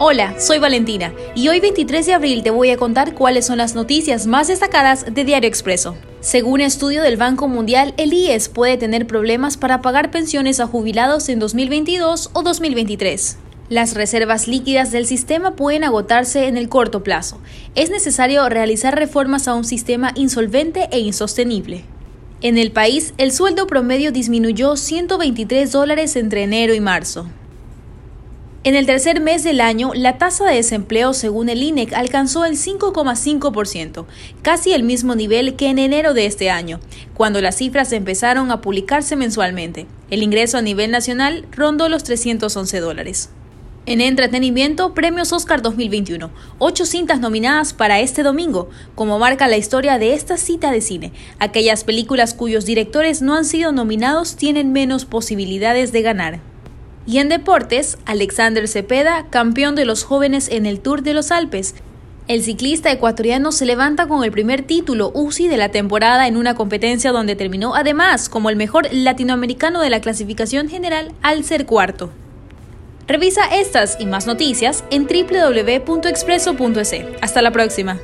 Hola, soy Valentina y hoy 23 de abril te voy a contar cuáles son las noticias más destacadas de Diario Expreso. Según estudio del Banco Mundial, el IES puede tener problemas para pagar pensiones a jubilados en 2022 o 2023. Las reservas líquidas del sistema pueden agotarse en el corto plazo. Es necesario realizar reformas a un sistema insolvente e insostenible. En el país, el sueldo promedio disminuyó 123 dólares entre enero y marzo. En el tercer mes del año, la tasa de desempleo según el INEC alcanzó el 5,5%, casi el mismo nivel que en enero de este año, cuando las cifras empezaron a publicarse mensualmente. El ingreso a nivel nacional rondó los 311 dólares. En entretenimiento, Premios Oscar 2021. Ocho cintas nominadas para este domingo, como marca la historia de esta cita de cine. Aquellas películas cuyos directores no han sido nominados tienen menos posibilidades de ganar. Y en deportes, Alexander Cepeda, campeón de los jóvenes en el Tour de los Alpes. El ciclista ecuatoriano se levanta con el primer título UCI de la temporada en una competencia donde terminó además como el mejor latinoamericano de la clasificación general al ser cuarto. Revisa estas y más noticias en www.expreso.es. Hasta la próxima.